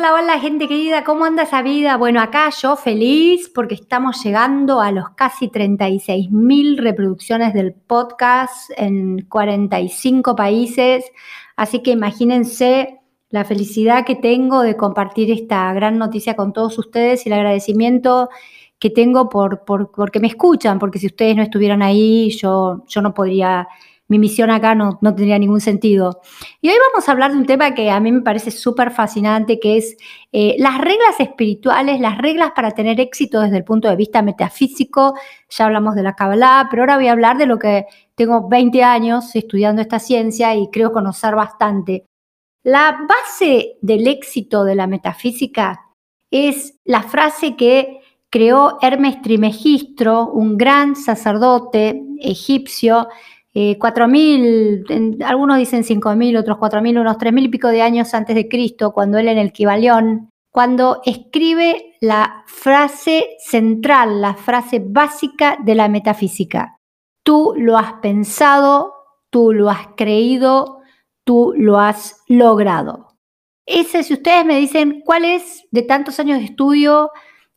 Hola, hola gente querida, ¿cómo anda esa vida? Bueno, acá yo feliz porque estamos llegando a los casi 36 mil reproducciones del podcast en 45 países, así que imagínense la felicidad que tengo de compartir esta gran noticia con todos ustedes y el agradecimiento que tengo por, por porque me escuchan, porque si ustedes no estuvieran ahí, yo, yo no podría mi misión acá no, tendría ningún sentido. Y hoy vamos a hablar de un tema que a mí me parece súper fascinante, que es eh, las reglas espirituales, las reglas para tener éxito desde el punto de vista metafísico. Ya hablamos de la Kabbalah, pero ahora voy a hablar de lo que tengo 20 años estudiando esta ciencia y creo conocer bastante. La base del éxito de la metafísica es la frase que creó Hermes Trimegistro, un gran sacerdote egipcio, eh, 4.000, algunos dicen 5.000, otros 4.000, unos 3.000 y pico de años antes de Cristo, cuando él en el Kibalión, cuando escribe la frase central, la frase básica de la metafísica. Tú lo has pensado, tú lo has creído, tú lo has logrado. Ese, si ustedes me dicen cuál es, de tantos años de estudio,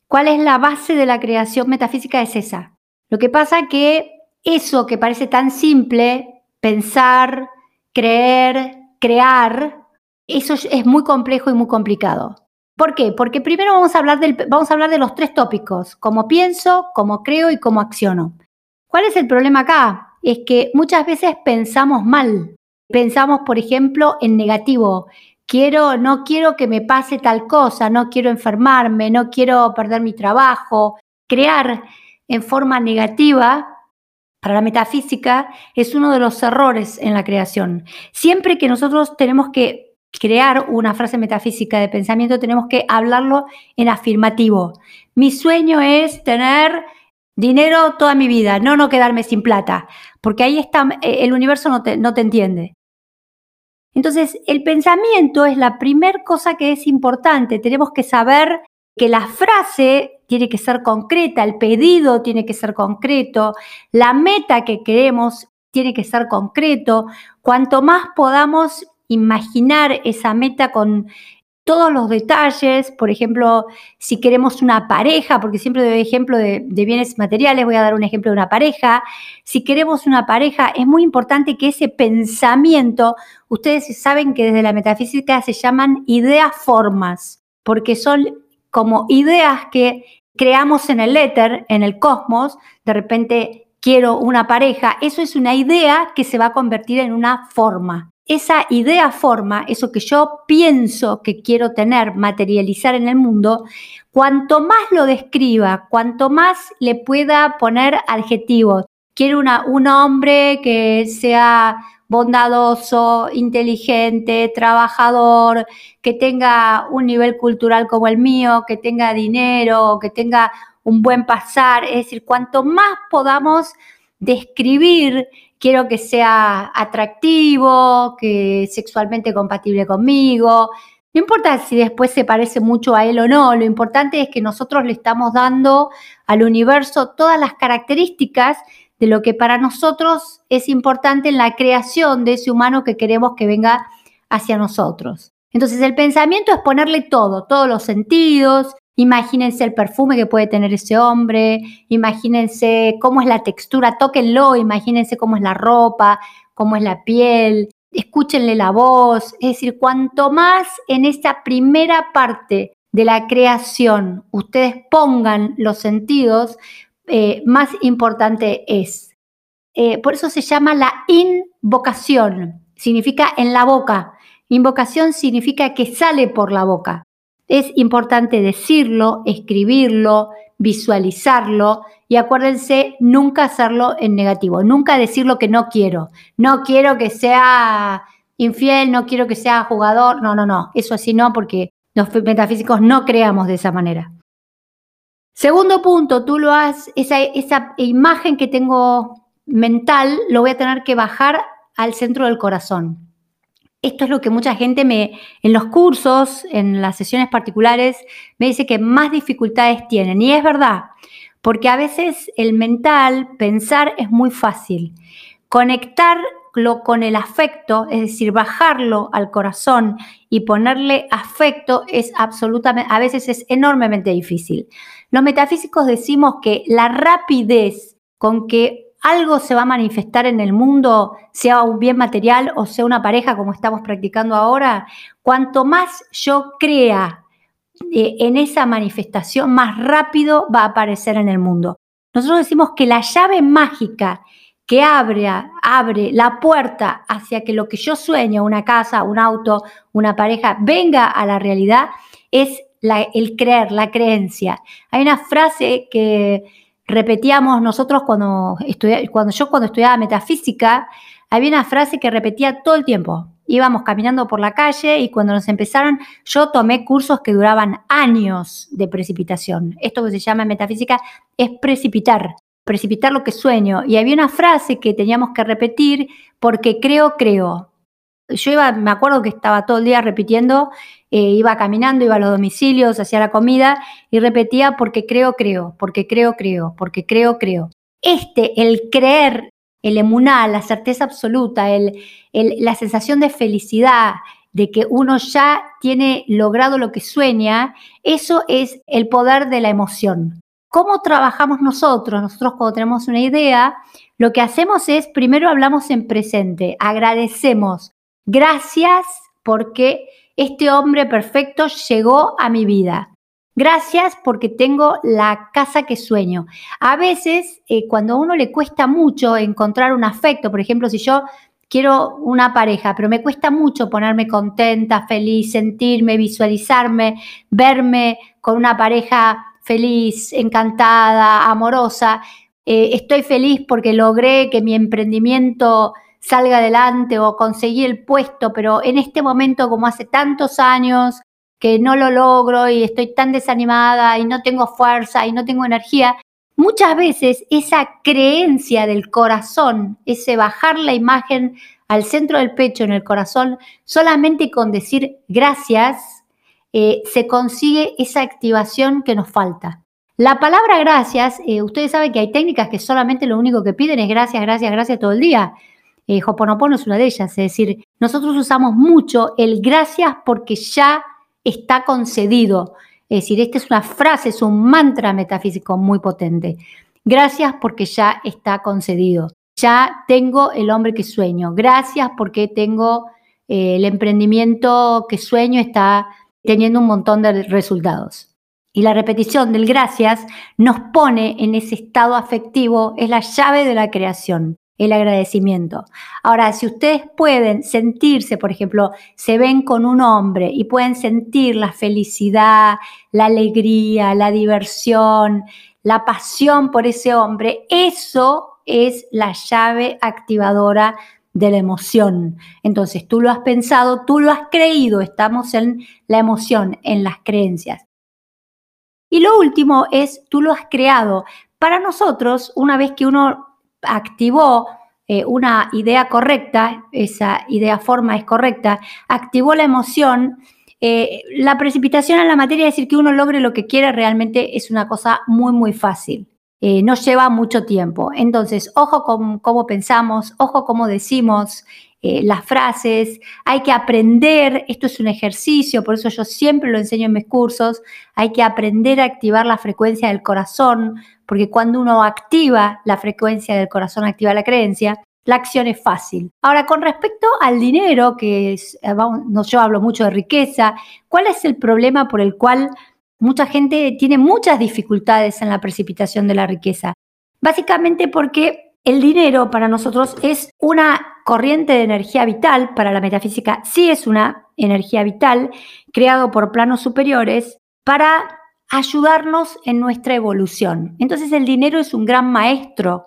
cuál es la base de la creación metafísica, es esa. Lo que pasa que eso que parece tan simple, pensar, creer, crear, eso es muy complejo y muy complicado. ¿Por qué? Porque primero vamos a hablar, del, vamos a hablar de los tres tópicos, cómo pienso, cómo creo y cómo acciono. ¿Cuál es el problema acá? Es que muchas veces pensamos mal. Pensamos, por ejemplo, en negativo. Quiero, no quiero que me pase tal cosa, no quiero enfermarme, no quiero perder mi trabajo. Crear en forma negativa para la metafísica es uno de los errores en la creación. Siempre que nosotros tenemos que crear una frase metafísica de pensamiento, tenemos que hablarlo en afirmativo. Mi sueño es tener dinero toda mi vida, no no quedarme sin plata, porque ahí está, el universo no te, no te entiende. Entonces, el pensamiento es la primera cosa que es importante. Tenemos que saber que la frase tiene que ser concreta, el pedido tiene que ser concreto, la meta que queremos tiene que ser concreto. Cuanto más podamos imaginar esa meta con todos los detalles, por ejemplo, si queremos una pareja, porque siempre doy ejemplo de, de, bienes materiales, voy a dar un ejemplo de una pareja, si queremos una pareja, es muy importante que ese pensamiento, ustedes saben que desde la metafísica se llaman ideas formas, porque son como ideas que creamos en el éter, en el cosmos, de repente quiero una pareja, eso es una idea que se va a convertir en una forma. Esa idea forma, eso que yo pienso que quiero tener, materializar en el mundo, cuanto más lo describa, cuanto más le pueda poner adjetivos. Quiero una, un hombre que sea bondadoso, inteligente, trabajador, que tenga un nivel cultural como el mío, que tenga dinero, que tenga un buen pasar. Es decir, cuanto más podamos describir, quiero que sea atractivo, que sexualmente compatible conmigo. No importa si después se parece mucho a él o no, lo importante es que nosotros le estamos dando al universo todas las características de lo que para nosotros es importante en la creación de ese humano que queremos que venga hacia nosotros. Entonces el pensamiento es ponerle todo, todos los sentidos. Imagínense el perfume que puede tener ese hombre, imagínense cómo es la textura, tóquenlo, imagínense cómo es la ropa, cómo es la piel, escúchenle la voz. Es decir, cuanto más en esta primera parte de la creación ustedes pongan los sentidos, eh, más importante es. Eh, por eso se llama la invocación, significa en la boca. Invocación significa que sale por la boca. Es importante decirlo, escribirlo, visualizarlo y acuérdense nunca hacerlo en negativo, nunca decir lo que no quiero. No quiero que sea infiel, no quiero que sea jugador, no, no, no, eso así no porque los metafísicos no creamos de esa manera. Segundo punto, tú lo has, esa, esa imagen que tengo mental, lo voy a tener que bajar al centro del corazón. Esto es lo que mucha gente me, en los cursos, en las sesiones particulares, me dice que más dificultades tienen. Y es verdad, porque a veces el mental, pensar es muy fácil. Conectar con el afecto, es decir, bajarlo al corazón y ponerle afecto es absolutamente, a veces es enormemente difícil. Los metafísicos decimos que la rapidez con que algo se va a manifestar en el mundo, sea un bien material o sea una pareja como estamos practicando ahora, cuanto más yo crea eh, en esa manifestación, más rápido va a aparecer en el mundo. Nosotros decimos que la llave mágica que abre, abre la puerta hacia que lo que yo sueño, una casa, un auto, una pareja, venga a la realidad, es el creer, la creencia. Hay una frase que repetíamos nosotros cuando, cuando yo cuando estudiaba metafísica, había una frase que repetía todo el tiempo. Íbamos caminando por la calle y cuando nos empezaron, yo tomé cursos que duraban años de precipitación. Esto que se llama metafísica es precipitar precipitar lo que sueño. Y había una frase que teníamos que repetir porque creo, creo. Yo me acuerdo que estaba todo el día repitiendo, eh, iba caminando, iba a los domicilios, hacía la comida y repetía porque creo, creo, porque creo, creo, porque creo, creo. Este, el creer, el emuná, la certeza absoluta, el, la sensación de felicidad, de que uno ya tiene logrado lo que sueña, eso es el poder de la emoción. ¿Cómo trabajamos nosotros? Nosotros cuando tenemos una idea, lo que hacemos es, primero hablamos en presente, agradecemos, gracias porque este hombre perfecto llegó a mi vida. Gracias porque tengo la casa que sueño. A veces, eh, cuando a uno le cuesta mucho encontrar un afecto, por ejemplo, si yo quiero una pareja, pero me cuesta mucho ponerme contenta, feliz, sentirme, visualizarme, verme con una pareja feliz, encantada, amorosa. Eh, estoy feliz porque logré que mi emprendimiento salga adelante o conseguí el puesto, pero en este momento, como hace tantos años que no lo logro y estoy tan desanimada y no tengo fuerza y no tengo energía, muchas veces esa creencia del corazón, ese bajar la imagen al centro del pecho en el corazón, solamente con decir gracias, eh, se consigue esa activación que nos falta. La palabra gracias, eh, ustedes saben que hay técnicas que solamente lo único que piden es gracias, gracias, gracias todo el día. Eh, Hoponopono es una de ellas, es decir, nosotros usamos mucho el gracias porque ya está concedido. Es decir, esta es una frase, es un mantra metafísico muy potente. Gracias porque ya está concedido. Ya tengo el hombre que sueño. Gracias porque tengo el emprendimiento que sueño está teniendo un montón de resultados. Y la repetición del gracias nos pone en ese estado afectivo, es la llave de la creación, el agradecimiento. Ahora, si ustedes pueden sentirse, por ejemplo, se ven con un hombre y pueden sentir la felicidad, la alegría, la diversión, la pasión por ese hombre, eso es la llave activadora de la emoción. Entonces, tú lo has pensado, tú lo has creído, estamos en la emoción, en las creencias. Y lo último es, tú lo has creado. Para nosotros, una vez que uno activó eh, una idea correcta, esa idea forma es correcta, activó la emoción, eh, la precipitación en la materia, es decir, que uno logre lo que quiere, realmente es una cosa muy, muy fácil. Eh, no lleva mucho tiempo. Entonces, ojo con cómo pensamos, ojo cómo decimos eh, las frases, hay que aprender, esto es un ejercicio, por eso yo siempre lo enseño en mis cursos, hay que aprender a activar la frecuencia del corazón, porque cuando uno activa la frecuencia del corazón, activa la creencia, la acción es fácil. Ahora, con respecto al dinero, que es, eh, yo hablo mucho de riqueza, ¿cuál es el problema por el cual Mucha gente tiene muchas dificultades en la precipitación de la riqueza, básicamente porque el dinero para nosotros es una corriente de energía vital, para la metafísica sí es una energía vital, creado por planos superiores para ayudarnos en nuestra evolución. Entonces el dinero es un gran maestro.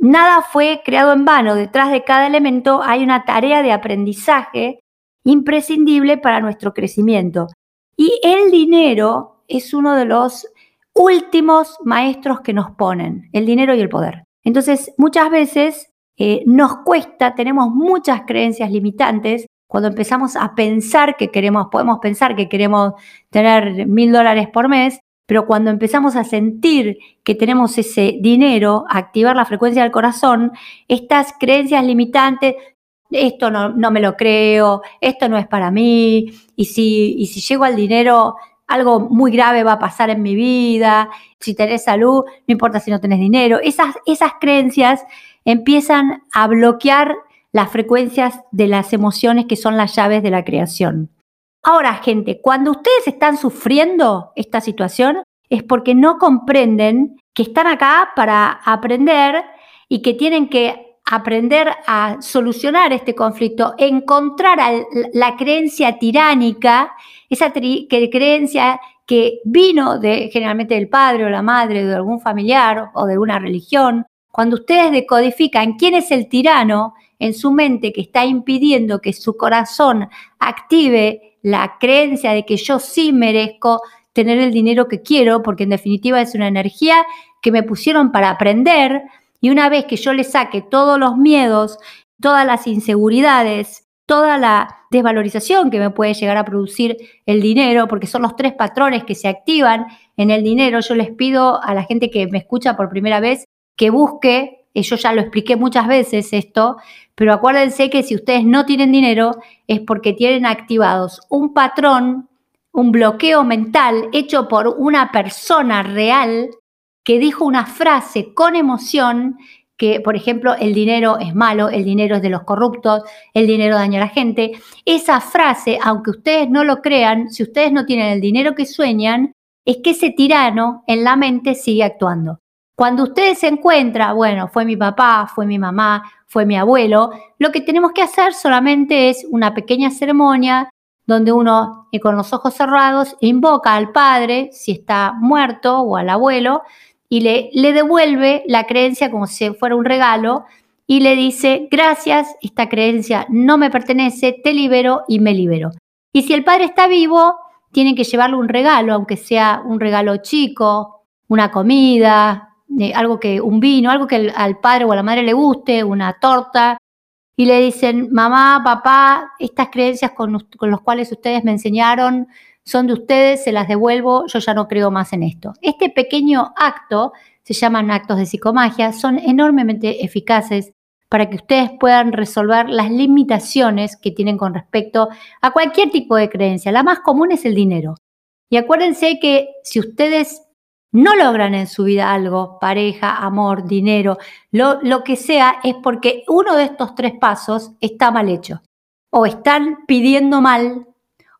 Nada fue creado en vano, detrás de cada elemento hay una tarea de aprendizaje imprescindible para nuestro crecimiento. Y el dinero es uno de los últimos maestros que nos ponen, el dinero y el poder. Entonces, muchas veces eh, nos cuesta, tenemos muchas creencias limitantes. Cuando empezamos a pensar que queremos, podemos pensar que queremos tener mil dólares por mes, pero cuando empezamos a sentir que tenemos ese dinero, activar la frecuencia del corazón, estas creencias limitantes, esto no, no, me lo creo, esto no es para mí, y si, y si llego al dinero, algo muy grave va a pasar en mi vida, si tenés salud, no importa si no tenés dinero, esas, esas creencias empiezan a bloquear las frecuencias de las emociones que son las llaves de la creación. Ahora, gente, cuando ustedes están sufriendo esta situación es porque no comprenden que están acá para aprender y que tienen que aprender a solucionar este conflicto, encontrar la creencia tiránica, esa creencia que vino de, generalmente del padre o la madre, de algún familiar o de una religión. Cuando ustedes decodifican quién es el tirano en su mente que está impidiendo que su corazón active la creencia de que yo sí merezco tener el dinero que quiero, porque en definitiva es una energía que me pusieron para aprender y una vez que yo le saque todos los miedos, todas las inseguridades, toda la desvalorización que me puede llegar a producir el dinero, porque son los tres patrones que se activan en el dinero, yo les pido a la gente que me escucha por primera vez que busque, yo ya lo expliqué muchas veces esto, pero acuérdense que si ustedes no tienen dinero es porque tienen activados un patrón, un bloqueo mental hecho por una persona real que dijo una frase con emoción que, por ejemplo, el dinero es malo, el dinero es de los corruptos, el dinero daña a la gente. Esa frase, aunque ustedes no lo crean, si ustedes no tienen el dinero que sueñan, es que ese tirano en la mente sigue actuando. Cuando ustedes se encuentran, bueno, fue mi papá, fue mi mamá, fue mi abuelo, lo que tenemos que hacer solamente es una pequeña ceremonia donde uno eh, con los ojos cerrados invoca al padre, si está muerto, o al abuelo, y le, le devuelve la creencia como si fuera un regalo y le dice, gracias, esta creencia no me pertenece, te libero y me libero. Y si el padre está vivo, tienen que llevarle un regalo, aunque sea un regalo chico, una comida, algo que, un vino, algo que al padre o a la madre le guste, una torta, y le dicen, mamá, papá, estas creencias con, con los cuales ustedes me enseñaron son de ustedes, se las devuelvo, yo ya no creo más en esto. Este pequeño acto, se llaman actos de psicomagia, son enormemente eficaces para que ustedes puedan resolver las limitaciones que tienen con respecto a cualquier tipo de creencia. La más común es el dinero. Y acuérdense que si ustedes no logran en su vida algo, pareja, amor, dinero, lo, lo, que sea, es porque uno de estos tres pasos está mal hecho. O están pidiendo mal,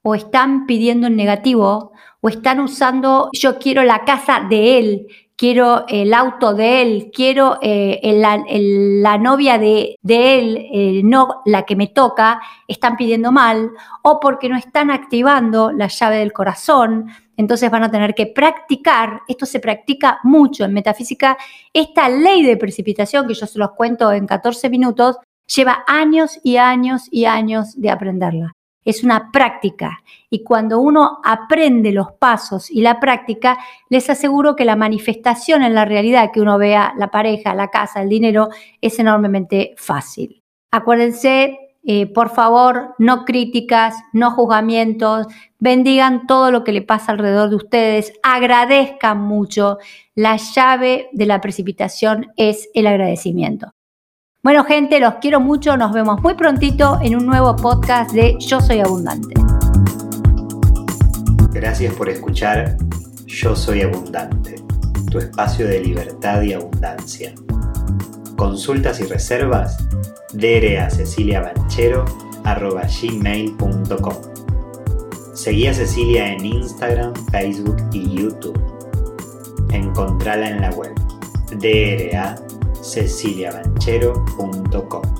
o están pidiendo en negativo, o están usando yo quiero la casa de él, quiero el auto de él, quiero eh, la novia de, él, eh, no la que me toca, están pidiendo mal, o porque no están activando la llave del corazón, entonces van a tener que practicar, esto se practica mucho en metafísica, esta ley de precipitación que yo se los cuento en 14 minutos, lleva años y años y años de aprenderla es una práctica. Y cuando uno aprende los pasos y la práctica, les aseguro que la manifestación en la realidad, que uno vea la pareja, la casa, el dinero, es enormemente fácil. Acuérdense, eh, por favor, no críticas, no juzgamientos, bendigan todo lo que le pasa alrededor de ustedes, agradezcan mucho. La llave de la precipitación es el agradecimiento. Bueno, gente, los quiero mucho. Nos vemos muy prontito en un nuevo podcast de Yo Soy Abundante. Gracias por escuchar Yo Soy Abundante, tu espacio de libertad y abundancia. Consultas y reservas, gmail.com Seguí a Cecilia en Instagram, Facebook y YouTube. Encontrala en la web DRA ceciliabanchero.com.